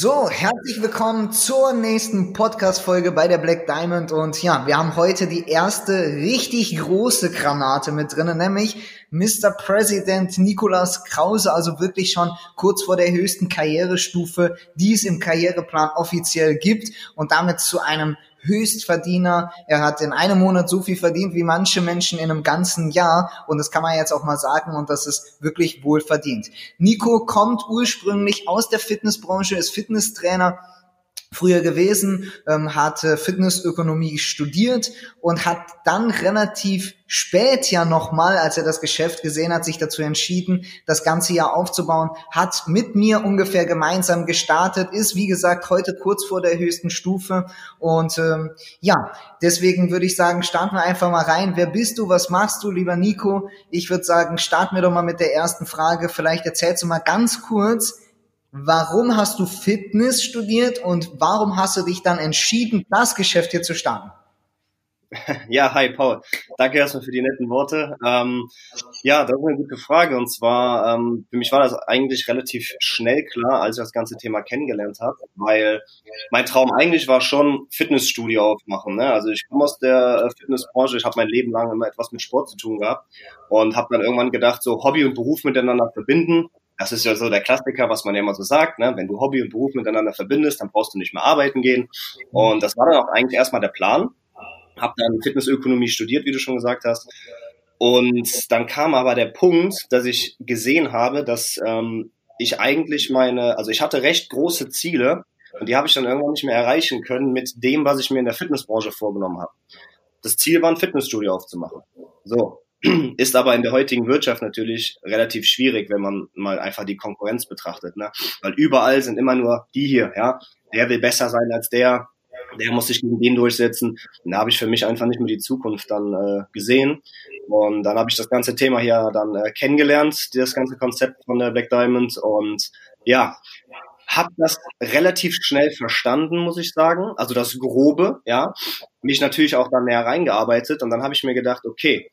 So, herzlich willkommen zur nächsten Podcast-Folge bei der Black Diamond. Und ja, wir haben heute die erste richtig große Granate mit drinnen, nämlich Mr. President Nikolaus Krause, also wirklich schon kurz vor der höchsten Karrierestufe, die es im Karriereplan offiziell gibt und damit zu einem Höchstverdiener. Er hat in einem Monat so viel verdient wie manche Menschen in einem ganzen Jahr. Und das kann man jetzt auch mal sagen. Und das ist wirklich wohl verdient. Nico kommt ursprünglich aus der Fitnessbranche, ist Fitnesstrainer früher gewesen, ähm, hat Fitnessökonomie studiert und hat dann relativ spät ja nochmal, als er das Geschäft gesehen hat, sich dazu entschieden, das ganze Jahr aufzubauen, hat mit mir ungefähr gemeinsam gestartet, ist wie gesagt heute kurz vor der höchsten Stufe und ähm, ja, deswegen würde ich sagen, starten wir einfach mal rein. Wer bist du? Was machst du, lieber Nico? Ich würde sagen, starten wir doch mal mit der ersten Frage. Vielleicht erzählst du mal ganz kurz, Warum hast du Fitness studiert und warum hast du dich dann entschieden, das Geschäft hier zu starten? Ja, hi Paul. Danke erstmal für die netten Worte. Ähm, ja, das ist eine gute Frage. Und zwar, ähm, für mich war das eigentlich relativ schnell klar, als ich das ganze Thema kennengelernt habe, weil mein Traum eigentlich war schon, Fitnessstudio aufmachen. Ne? Also ich komme aus der äh, Fitnessbranche, ich habe mein Leben lang immer etwas mit Sport zu tun gehabt und habe dann irgendwann gedacht, so Hobby und Beruf miteinander verbinden das ist ja so der Klassiker, was man ja immer so sagt, ne? wenn du Hobby und Beruf miteinander verbindest, dann brauchst du nicht mehr arbeiten gehen. Und das war dann auch eigentlich erstmal der Plan. Hab dann Fitnessökonomie studiert, wie du schon gesagt hast. Und dann kam aber der Punkt, dass ich gesehen habe, dass ähm, ich eigentlich meine, also ich hatte recht große Ziele und die habe ich dann irgendwann nicht mehr erreichen können mit dem, was ich mir in der Fitnessbranche vorgenommen habe. Das Ziel war, ein Fitnessstudio aufzumachen. So, ist aber in der heutigen Wirtschaft natürlich relativ schwierig, wenn man mal einfach die Konkurrenz betrachtet, ne? Weil überall sind immer nur die hier, ja. Der will besser sein als der, der muss sich gegen den durchsetzen. Und da habe ich für mich einfach nicht mehr die Zukunft dann äh, gesehen. Und dann habe ich das ganze Thema hier dann äh, kennengelernt, das ganze Konzept von der Black Diamond. Und ja, habe das relativ schnell verstanden, muss ich sagen. Also das Grobe, ja. Mich natürlich auch dann näher reingearbeitet. Und dann habe ich mir gedacht, okay,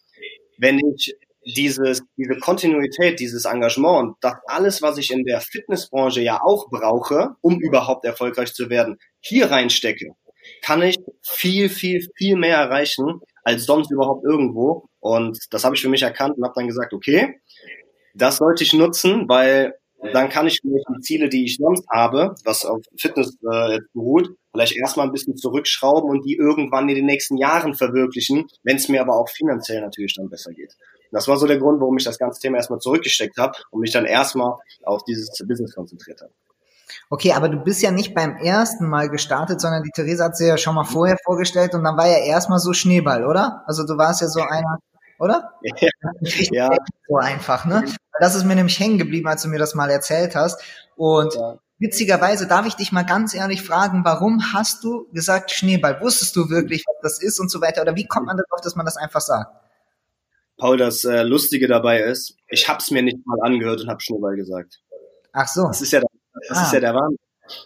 wenn ich dieses, diese Kontinuität, dieses Engagement und das alles, was ich in der Fitnessbranche ja auch brauche, um überhaupt erfolgreich zu werden, hier reinstecke, kann ich viel, viel, viel mehr erreichen als sonst überhaupt irgendwo. Und das habe ich für mich erkannt und habe dann gesagt, okay, das sollte ich nutzen, weil dann kann ich vielleicht die Ziele, die ich sonst habe, was auf Fitness äh, beruht, vielleicht erstmal ein bisschen zurückschrauben und die irgendwann in den nächsten Jahren verwirklichen, wenn es mir aber auch finanziell natürlich dann besser geht. Das war so der Grund, warum ich das ganze Thema erstmal zurückgesteckt habe und mich dann erstmal auf dieses Business konzentriert habe. Okay, aber du bist ja nicht beim ersten Mal gestartet, sondern die Theresa hat sie ja schon mal vorher vorgestellt und dann war ja erstmal so Schneeball, oder? Also du warst ja so einer, oder? Ja. ja. So einfach, ne? Das ist mir nämlich hängen geblieben, als du mir das mal erzählt hast. Und ja. witzigerweise darf ich dich mal ganz ehrlich fragen, warum hast du gesagt Schneeball? Wusstest du wirklich, was das ist und so weiter? Oder wie kommt man darauf, dass man das einfach sagt? Paul, das äh, Lustige dabei ist, ich hab's mir nicht mal angehört und hab Schneeball gesagt. Ach so. Das ist ja, das ah. ist ja der Wahnsinn.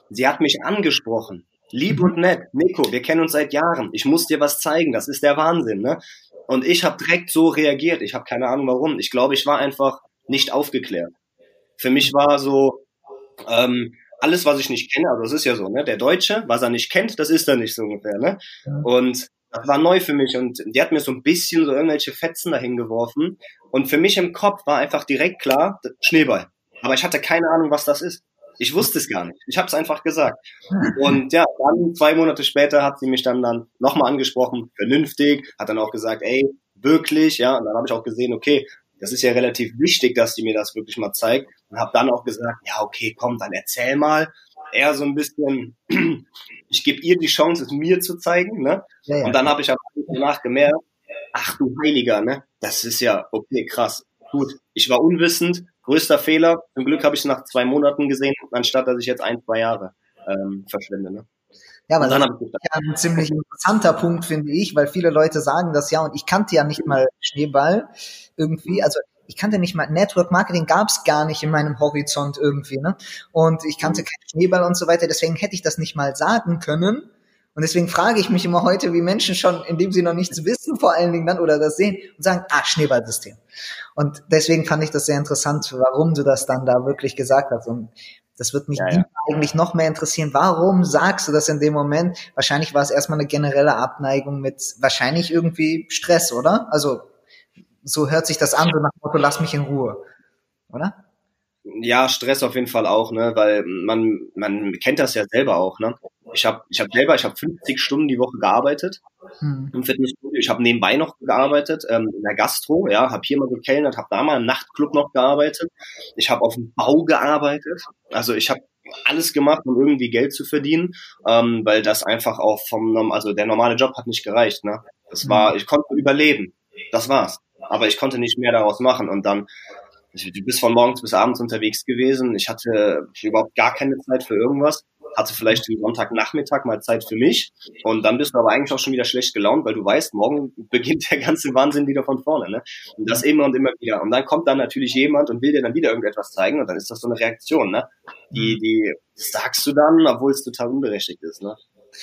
Sie hat mich angesprochen. Lieb mhm. und nett. Nico, wir kennen uns seit Jahren. Ich muss dir was zeigen. Das ist der Wahnsinn, ne? Und ich habe direkt so reagiert. Ich habe keine Ahnung warum. Ich glaube, ich war einfach nicht aufgeklärt. Für mich war so, ähm, alles, was ich nicht kenne, also das ist ja so, ne? Der Deutsche, was er nicht kennt, das ist er nicht so ungefähr, ne? Und das war neu für mich und die hat mir so ein bisschen so irgendwelche Fetzen dahin geworfen. Und für mich im Kopf war einfach direkt klar, Schneeball. Aber ich hatte keine Ahnung, was das ist. Ich wusste es gar nicht. Ich habe es einfach gesagt. Und ja, dann zwei Monate später hat sie mich dann dann nochmal angesprochen, vernünftig, hat dann auch gesagt, ey, wirklich, ja. Und dann habe ich auch gesehen, okay, das ist ja relativ wichtig, dass die mir das wirklich mal zeigt. Und habe dann auch gesagt, ja, okay, komm, dann erzähl mal. Eher so ein bisschen, ich gebe ihr die Chance, es mir zu zeigen. Ne? Ja, ja. Und dann habe ich danach gemerkt, ach du Heiliger, ne? Das ist ja, okay, krass. Gut, ich war unwissend, größter Fehler. Zum Glück habe ich es nach zwei Monaten gesehen, anstatt dass ich jetzt ein, zwei Jahre ähm, verschwende. Ne? Ja, aber das ist ja ein ziemlich interessanter Punkt, finde ich, weil viele Leute sagen das ja und ich kannte ja nicht mal Schneeball irgendwie, also ich kannte nicht mal Network Marketing gab es gar nicht in meinem Horizont irgendwie, ne? Und ich kannte keinen Schneeball und so weiter, deswegen hätte ich das nicht mal sagen können. Und deswegen frage ich mich immer heute, wie Menschen schon, indem sie noch nichts wissen, vor allen Dingen dann oder das sehen und sagen, ah, Schneeballsystem. Und deswegen fand ich das sehr interessant, warum du das dann da wirklich gesagt hast. Und das wird mich ja, ja. eigentlich noch mehr interessieren. Warum sagst du das in dem Moment? Wahrscheinlich war es erstmal eine generelle Abneigung mit wahrscheinlich irgendwie Stress, oder? Also so hört sich das an, so nach dem Motto, lass mich in Ruhe, oder? Ja, Stress auf jeden Fall auch, ne, weil man man kennt das ja selber auch, ne. Ich habe ich habe selber, ich habe 50 Stunden die Woche gearbeitet hm. im Fitnessstudio. Ich habe nebenbei noch gearbeitet ähm, in der Gastro, ja, habe hier mal gekellnert, habe da mal im Nachtclub noch gearbeitet. Ich habe auf dem Bau gearbeitet. Also ich habe alles gemacht, um irgendwie Geld zu verdienen, ähm, weil das einfach auch vom, also der normale Job hat nicht gereicht. Ne? Das war, hm. ich konnte überleben, das war's. Aber ich konnte nicht mehr daraus machen und dann du bist von morgens bis abends unterwegs gewesen. Ich hatte überhaupt gar keine Zeit für irgendwas. Hatte vielleicht den Sonntagnachmittag mal Zeit für mich. Und dann bist du aber eigentlich auch schon wieder schlecht gelaunt, weil du weißt, morgen beginnt der ganze Wahnsinn wieder von vorne. Ne? Und das immer und immer wieder. Und dann kommt dann natürlich jemand und will dir dann wieder irgendetwas zeigen. Und dann ist das so eine Reaktion, ne? Die, die sagst du dann, obwohl es total unberechtigt ist. Ne?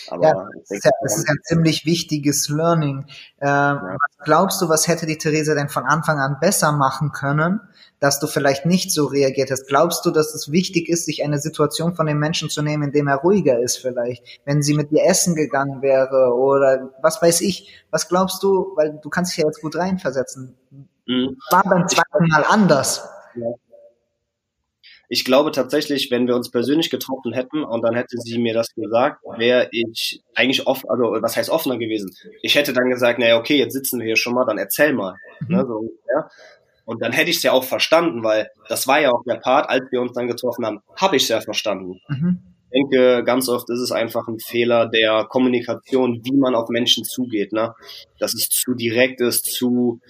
Aber ja, das ist ja, das ist ein ziemlich wichtiges Learning. Ähm, ja. Was glaubst du, was hätte die Theresa denn von Anfang an besser machen können, dass du vielleicht nicht so reagiert hast? Glaubst du, dass es wichtig ist, sich eine Situation von dem Menschen zu nehmen, in dem er ruhiger ist vielleicht? Wenn sie mit dir essen gegangen wäre oder was weiß ich? Was glaubst du, weil du kannst dich ja jetzt gut reinversetzen. Mhm. War beim zweiten Mal anders. Ja. Ich glaube tatsächlich, wenn wir uns persönlich getroffen hätten und dann hätte sie mir das gesagt, wäre ich eigentlich offen, also was heißt offener gewesen? Ich hätte dann gesagt, naja, okay, jetzt sitzen wir hier schon mal, dann erzähl mal. Mhm. Ne, so, ja. Und dann hätte ich es ja auch verstanden, weil das war ja auch der Part, als wir uns dann getroffen haben, habe ich es ja verstanden. Mhm. Ich denke, ganz oft ist es einfach ein Fehler der Kommunikation, wie man auf Menschen zugeht. Ne? Dass es zu direkt ist, zu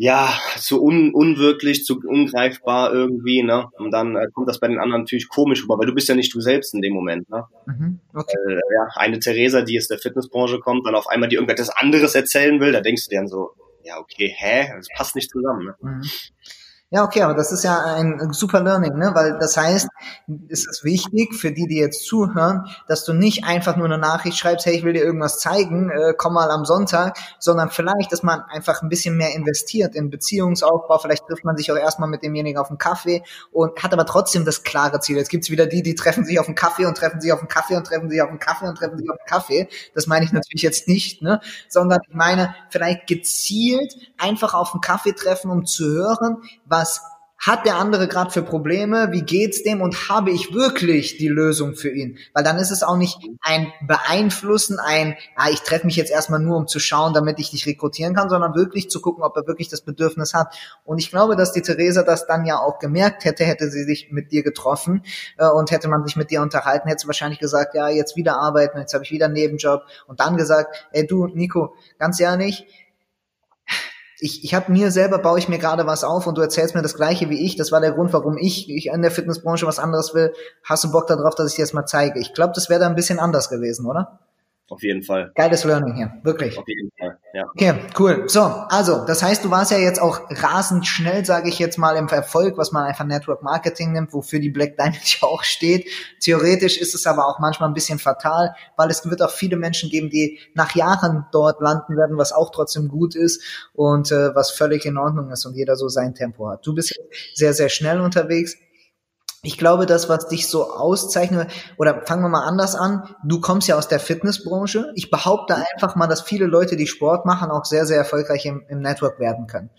ja, zu un unwirklich, zu ungreifbar irgendwie, ne? Und dann äh, kommt das bei den anderen natürlich komisch rüber, weil du bist ja nicht du selbst in dem Moment, ne? Mhm, okay. äh, ja, eine Theresa, die aus der Fitnessbranche kommt, dann auf einmal die irgendetwas anderes erzählen will, da denkst du dir dann so, ja, okay, hä? Das passt nicht zusammen, ne? Mhm. Ja, okay, aber das ist ja ein super Learning, ne? Weil das heißt, es ist wichtig für die, die jetzt zuhören, dass du nicht einfach nur eine Nachricht schreibst, hey, ich will dir irgendwas zeigen, äh, komm mal am Sonntag, sondern vielleicht, dass man einfach ein bisschen mehr investiert in Beziehungsaufbau. Vielleicht trifft man sich auch erstmal mit demjenigen auf einen Kaffee und hat aber trotzdem das klare Ziel. Jetzt gibt's wieder die, die treffen sich auf einen Kaffee und treffen sich auf einen Kaffee und treffen sich auf einen Kaffee und treffen sich auf einen Kaffee. Das meine ich natürlich jetzt nicht, ne? Sondern ich meine, vielleicht gezielt einfach auf einen Kaffee treffen, um zu hören, was hat der andere gerade für Probleme? Wie geht's dem? Und habe ich wirklich die Lösung für ihn? Weil dann ist es auch nicht ein Beeinflussen, ein, ah, ich treffe mich jetzt erstmal nur, um zu schauen, damit ich dich rekrutieren kann, sondern wirklich zu gucken, ob er wirklich das Bedürfnis hat. Und ich glaube, dass die Theresa das dann ja auch gemerkt hätte, hätte sie sich mit dir getroffen äh, und hätte man sich mit dir unterhalten, hätte sie wahrscheinlich gesagt, ja, jetzt wieder arbeiten, jetzt habe ich wieder einen Nebenjob und dann gesagt, ey du, Nico, ganz ehrlich, ich, ich habe mir selber baue ich mir gerade was auf und du erzählst mir das gleiche wie ich. Das war der Grund, warum ich, ich in der Fitnessbranche was anderes will. Hast du Bock darauf, dass ich dir das mal zeige? Ich glaube, das wäre da ein bisschen anders gewesen, oder? Auf jeden Fall. Geiles Learning hier, wirklich. Auf jeden Fall, ja. Okay, cool. So, also, das heißt, du warst ja jetzt auch rasend schnell, sage ich jetzt mal, im Erfolg, was man einfach Network Marketing nimmt, wofür die Black Diamond ja auch steht. Theoretisch ist es aber auch manchmal ein bisschen fatal, weil es wird auch viele Menschen geben, die nach Jahren dort landen werden, was auch trotzdem gut ist und äh, was völlig in Ordnung ist und jeder so sein Tempo hat. Du bist sehr, sehr schnell unterwegs ich glaube, das, was dich so auszeichnet, oder fangen wir mal anders an, du kommst ja aus der Fitnessbranche. Ich behaupte einfach mal, dass viele Leute, die Sport machen, auch sehr, sehr erfolgreich im, im Network werden können.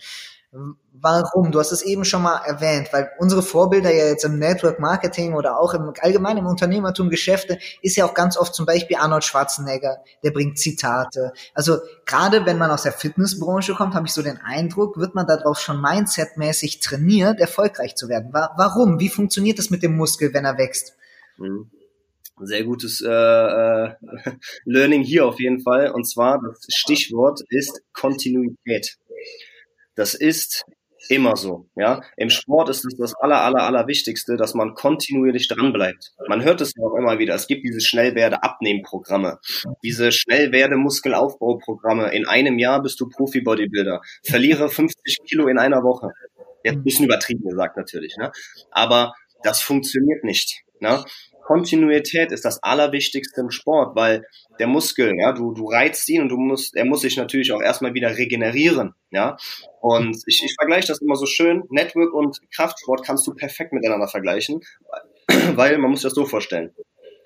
Warum? Du hast es eben schon mal erwähnt, weil unsere Vorbilder ja jetzt im Network Marketing oder auch im allgemeinen Unternehmertum Geschäfte ist ja auch ganz oft zum Beispiel Arnold Schwarzenegger, der bringt Zitate. Also gerade wenn man aus der Fitnessbranche kommt, habe ich so den Eindruck, wird man darauf schon mindsetmäßig trainiert, erfolgreich zu werden. Warum? Wie funktioniert das mit dem Muskel, wenn er wächst? Mhm sehr gutes äh, äh, Learning hier auf jeden Fall. Und zwar das Stichwort ist Kontinuität. Das ist immer so. Ja, im Sport ist es das aller, aller, aller Wichtigste, dass man kontinuierlich dranbleibt. Man hört es ja auch immer wieder. Es gibt diese Schnellwerde-Abnehmprogramme, diese Schnellwerde-Muskelaufbauprogramme. In einem Jahr bist du Profi-Bodybuilder. Verliere 50 Kilo in einer Woche. Jetzt ein bisschen übertrieben gesagt natürlich, ne? Aber das funktioniert nicht. Ne? Kontinuität ist das Allerwichtigste im Sport, weil der Muskel, ja, du, du reizt ihn und du musst, er muss sich natürlich auch erstmal wieder regenerieren, ja. Und ich, ich vergleiche das immer so schön. Network und Kraftsport kannst du perfekt miteinander vergleichen, weil man muss das so vorstellen.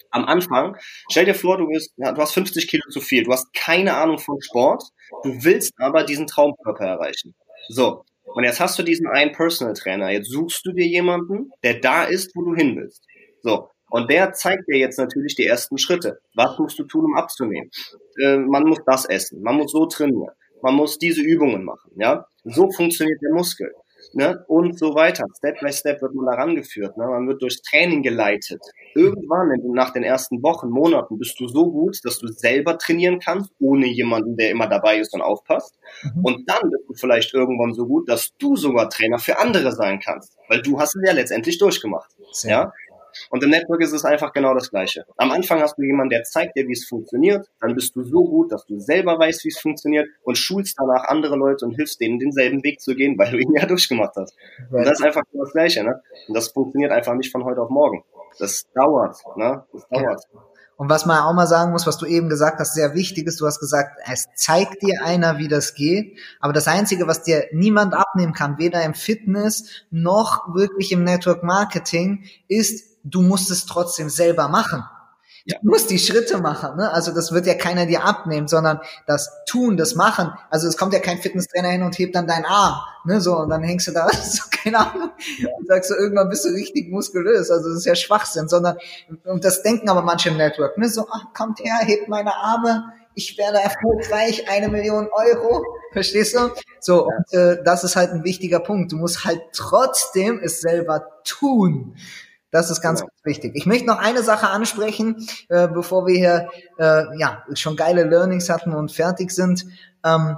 Am Anfang, stell dir vor, du, bist, ja, du hast 50 Kilo zu viel, du hast keine Ahnung von Sport, du willst aber diesen Traumkörper erreichen. So, und jetzt hast du diesen einen Personal Trainer. Jetzt suchst du dir jemanden, der da ist, wo du hin willst. So. Und der zeigt dir jetzt natürlich die ersten Schritte. Was musst du tun, um abzunehmen? Äh, man muss das essen. Man muss so trainieren. Man muss diese Übungen machen. Ja, so funktioniert der Muskel ne? und so weiter. Step by Step wird man da rangeführt. Ne? Man wird durchs Training geleitet. Irgendwann, nach den ersten Wochen, Monaten, bist du so gut, dass du selber trainieren kannst, ohne jemanden, der immer dabei ist und aufpasst. Mhm. Und dann bist du vielleicht irgendwann so gut, dass du sogar Trainer für andere sein kannst, weil du hast es ja letztendlich durchgemacht. Sehr. Ja, und im Network ist es einfach genau das Gleiche. Am Anfang hast du jemanden, der zeigt dir, wie es funktioniert. Dann bist du so gut, dass du selber weißt, wie es funktioniert und schulst danach andere Leute und hilfst denen, denselben Weg zu gehen, weil du ihn ja durchgemacht hast. Und das ist einfach das Gleiche. Ne? Und das funktioniert einfach nicht von heute auf morgen. Das dauert. Ne? Das dauert. Ja. Und was man auch mal sagen muss, was du eben gesagt hast, sehr wichtig ist, du hast gesagt, es zeigt dir einer, wie das geht. Aber das Einzige, was dir niemand abnehmen kann, weder im Fitness noch wirklich im Network Marketing, ist du musst es trotzdem selber machen. Ja. Du musst die Schritte machen, ne? Also das wird ja keiner dir abnehmen, sondern das Tun, das Machen. Also es kommt ja kein Fitnesstrainer hin und hebt dann deinen Arm, ne? So und dann hängst du da, so keine Ahnung, und sagst du irgendwann bist du richtig muskulös. Also das ist ja Schwachsinn, sondern und das denken aber manche im Network, ne? So, ach, kommt her, hebt meine Arme, ich werde erfolgreich, eine Million Euro, verstehst du? So, ja. und äh, das ist halt ein wichtiger Punkt. Du musst halt trotzdem es selber tun. Das ist ganz, genau. ganz wichtig. Ich möchte noch eine Sache ansprechen, äh, bevor wir hier äh, ja schon geile Learnings hatten und fertig sind. Ähm,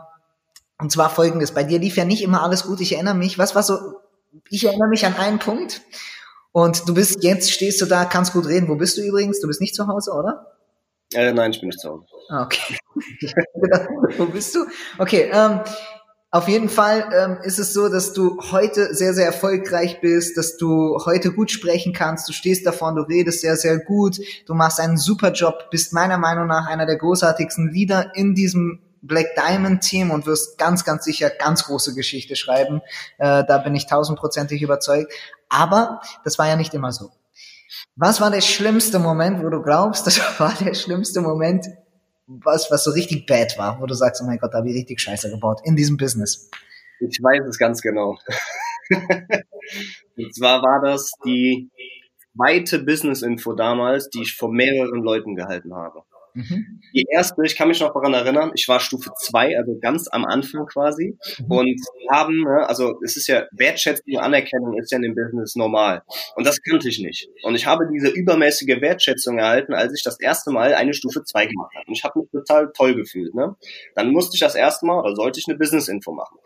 und zwar folgendes: Bei dir lief ja nicht immer alles gut. Ich erinnere mich. Was war so? Ich erinnere mich an einen Punkt. Und du bist jetzt stehst du da, kannst gut reden. Wo bist du übrigens? Du bist nicht zu Hause, oder? Äh, nein, ich bin nicht zu Hause. Ah, okay. Wo bist du? Okay. Ähm, auf jeden Fall ähm, ist es so, dass du heute sehr, sehr erfolgreich bist, dass du heute gut sprechen kannst, du stehst davon, du redest sehr, sehr gut, du machst einen super Job, bist meiner Meinung nach einer der großartigsten Leader in diesem Black Diamond Team und wirst ganz, ganz sicher ganz große Geschichte schreiben. Äh, da bin ich tausendprozentig überzeugt. Aber das war ja nicht immer so. Was war der schlimmste Moment, wo du glaubst, das war der schlimmste Moment was, was so richtig bad war, wo du sagst, oh mein Gott, da habe ich richtig Scheiße gebaut in diesem Business? Ich weiß es ganz genau. Und zwar war das die zweite Business-Info damals, die ich vor mehreren Leuten gehalten habe. Mhm. Die erste, ich kann mich noch daran erinnern, ich war Stufe 2, also ganz am Anfang quasi. Mhm. Und haben, ne, also es ist ja Wertschätzung, Anerkennung ist ja in dem Business normal. Und das kannte ich nicht. Und ich habe diese übermäßige Wertschätzung erhalten, als ich das erste Mal eine Stufe 2 gemacht habe. Und ich habe mich total toll gefühlt. Ne? Dann musste ich das erste Mal oder sollte ich eine Business-Info machen.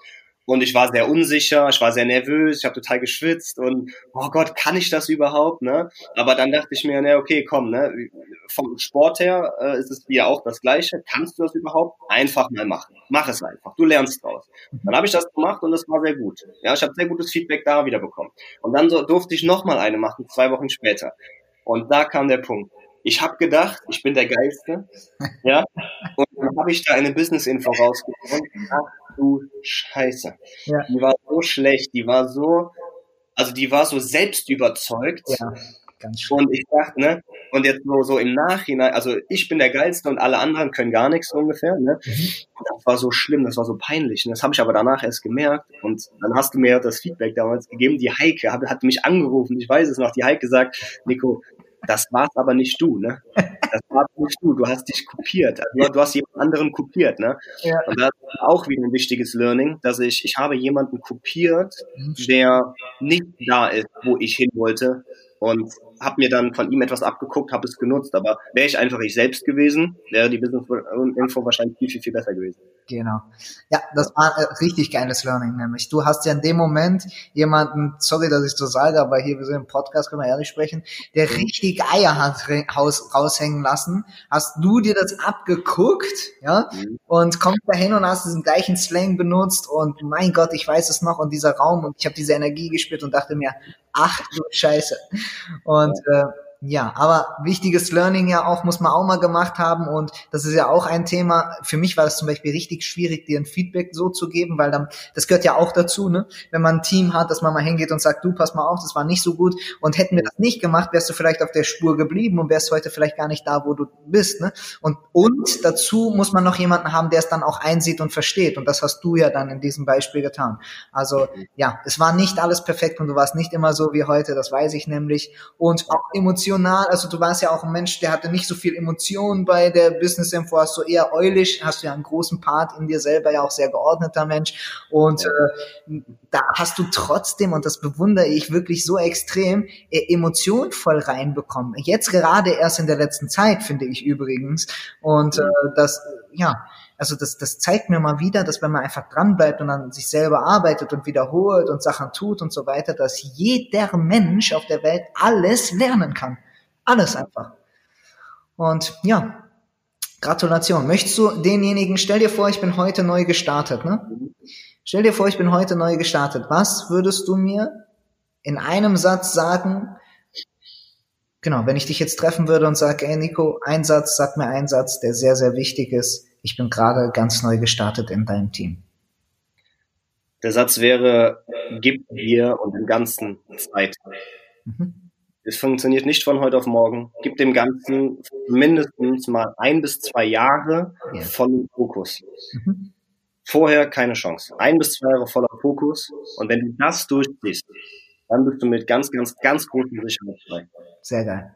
Und ich war sehr unsicher, ich war sehr nervös, ich habe total geschwitzt und oh Gott, kann ich das überhaupt? Ne? Aber dann dachte ich mir, ne, okay, komm, ne, vom Sport her äh, ist es wieder auch das Gleiche. Kannst du das überhaupt? Einfach mal machen. Mach es einfach. Du lernst draus. Dann habe ich das gemacht und es war sehr gut. Ja, ich habe sehr gutes Feedback da wieder bekommen. Und dann so, durfte ich nochmal eine machen, zwei Wochen später. Und da kam der Punkt. Ich habe gedacht, ich bin der Geilste. Ja. Und dann habe ich da eine Business-Info rausgefunden. Du Scheiße. Ja. Die war so schlecht, die war so, also die war so selbstüberzeugt. Ja. Ganz schön. Und ich dachte, ne, und jetzt so, so im Nachhinein, also ich bin der Geilste und alle anderen können gar nichts ungefähr, ne? Mhm. Das war so schlimm, das war so peinlich. Und das habe ich aber danach erst gemerkt. Und dann hast du mir das Feedback damals gegeben. Die Heike hat, hat mich angerufen, ich weiß es noch, die Heike sagt, Nico, das war's aber nicht du, ne? Das warst nicht du, du hast dich kopiert. Also du hast jemand anderen kopiert, ne? Ja. Und das ist auch wieder ein wichtiges Learning, dass ich, ich habe jemanden kopiert, der nicht da ist, wo ich hin wollte, und habe mir dann von ihm etwas abgeguckt, habe es genutzt. Aber wäre ich einfach ich selbst gewesen, wäre die Business Info wahrscheinlich viel, viel, viel besser gewesen. Genau. Ja, das war ein richtig geiles Learning, nämlich. Du hast ja in dem Moment jemanden, sorry, dass ich so sage, aber hier, wir sind im Podcast, können wir ehrlich sprechen, der richtig Eier hat raushängen lassen. Hast du dir das abgeguckt, ja, mhm. und kommst dahin und hast diesen gleichen Slang benutzt und mein Gott, ich weiß es noch und dieser Raum und ich habe diese Energie gespürt und dachte mir, ach du Scheiße. Und äh, ja, aber wichtiges Learning ja auch, muss man auch mal gemacht haben und das ist ja auch ein Thema. Für mich war das zum Beispiel richtig schwierig, dir ein Feedback so zu geben, weil dann, das gehört ja auch dazu, ne? Wenn man ein Team hat, dass man mal hingeht und sagt, du, pass mal auf, das war nicht so gut und hätten wir das nicht gemacht, wärst du vielleicht auf der Spur geblieben und wärst heute vielleicht gar nicht da, wo du bist, ne? Und, und dazu muss man noch jemanden haben, der es dann auch einsieht und versteht und das hast du ja dann in diesem Beispiel getan. Also, ja, es war nicht alles perfekt und du warst nicht immer so wie heute, das weiß ich nämlich und auch Emotionen emotional, also du warst ja auch ein Mensch, der hatte nicht so viel Emotionen bei der Business Info, hast du eher eulisch, hast du ja einen großen Part in dir selber, ja auch sehr geordneter Mensch. Und äh, da hast du trotzdem, und das bewundere ich wirklich so extrem, äh, Emotionen voll reinbekommen. Jetzt gerade erst in der letzten Zeit, finde ich übrigens. Und äh, das, ja, also das, das zeigt mir mal wieder, dass wenn man einfach dranbleibt und an sich selber arbeitet und wiederholt und Sachen tut und so weiter, dass jeder Mensch auf der Welt alles lernen kann. Alles einfach. Und ja, Gratulation. Möchtest du denjenigen, stell dir vor, ich bin heute neu gestartet, ne? Stell dir vor, ich bin heute neu gestartet. Was würdest du mir in einem Satz sagen? Genau, wenn ich dich jetzt treffen würde und sage, ey Nico, ein Satz, sag mir einen Satz, der sehr, sehr wichtig ist ich bin gerade ganz neu gestartet in deinem Team? Der Satz wäre, gib dir und dem Ganzen Zeit. Mhm. Es funktioniert nicht von heute auf morgen. Gib dem Ganzen mindestens mal ein bis zwei Jahre ja. vollen Fokus. Mhm. Vorher keine Chance. Ein bis zwei Jahre voller Fokus. Und wenn du das durchziehst, dann bist du mit ganz, ganz, ganz großen Sicherheit frei. Sehr geil.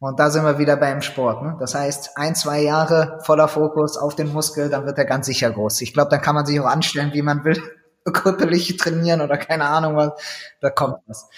Und da sind wir wieder beim Sport. Ne? Das heißt, ein, zwei Jahre voller Fokus auf den Muskel, dann wird er ganz sicher groß. Ich glaube, dann kann man sich auch anstellen, wie man will, körperlich trainieren oder keine Ahnung was. Da kommt was.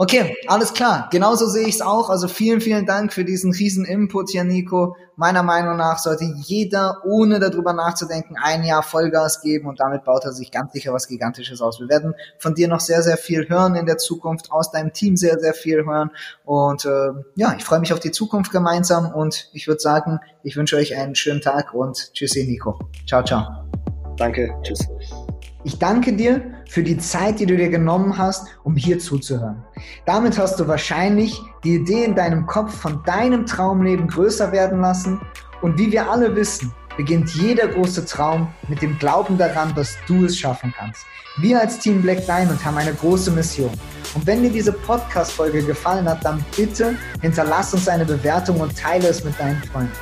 Okay, alles klar. Genauso sehe ich es auch. Also vielen, vielen Dank für diesen riesen Input hier, Nico. Meiner Meinung nach sollte jeder, ohne darüber nachzudenken, ein Jahr Vollgas geben und damit baut er sich ganz sicher was Gigantisches aus. Wir werden von dir noch sehr, sehr viel hören in der Zukunft, aus deinem Team sehr, sehr viel hören. Und äh, ja, ich freue mich auf die Zukunft gemeinsam und ich würde sagen, ich wünsche euch einen schönen Tag und tschüssi, Nico. Ciao, ciao. Danke, tschüss. Ich danke dir für die Zeit, die du dir genommen hast, um hier zuzuhören. Damit hast du wahrscheinlich die Idee in deinem Kopf von deinem Traumleben größer werden lassen. Und wie wir alle wissen, beginnt jeder große Traum mit dem Glauben daran, dass du es schaffen kannst. Wir als Team Black Diamond haben eine große Mission. Und wenn dir diese Podcast-Folge gefallen hat, dann bitte hinterlass uns eine Bewertung und teile es mit deinen Freunden.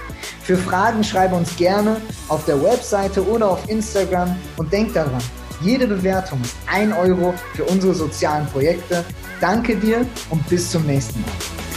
Für Fragen schreibe uns gerne auf der Webseite oder auf Instagram und denk daran, jede Bewertung ist ein Euro für unsere sozialen Projekte. Danke dir und bis zum nächsten Mal.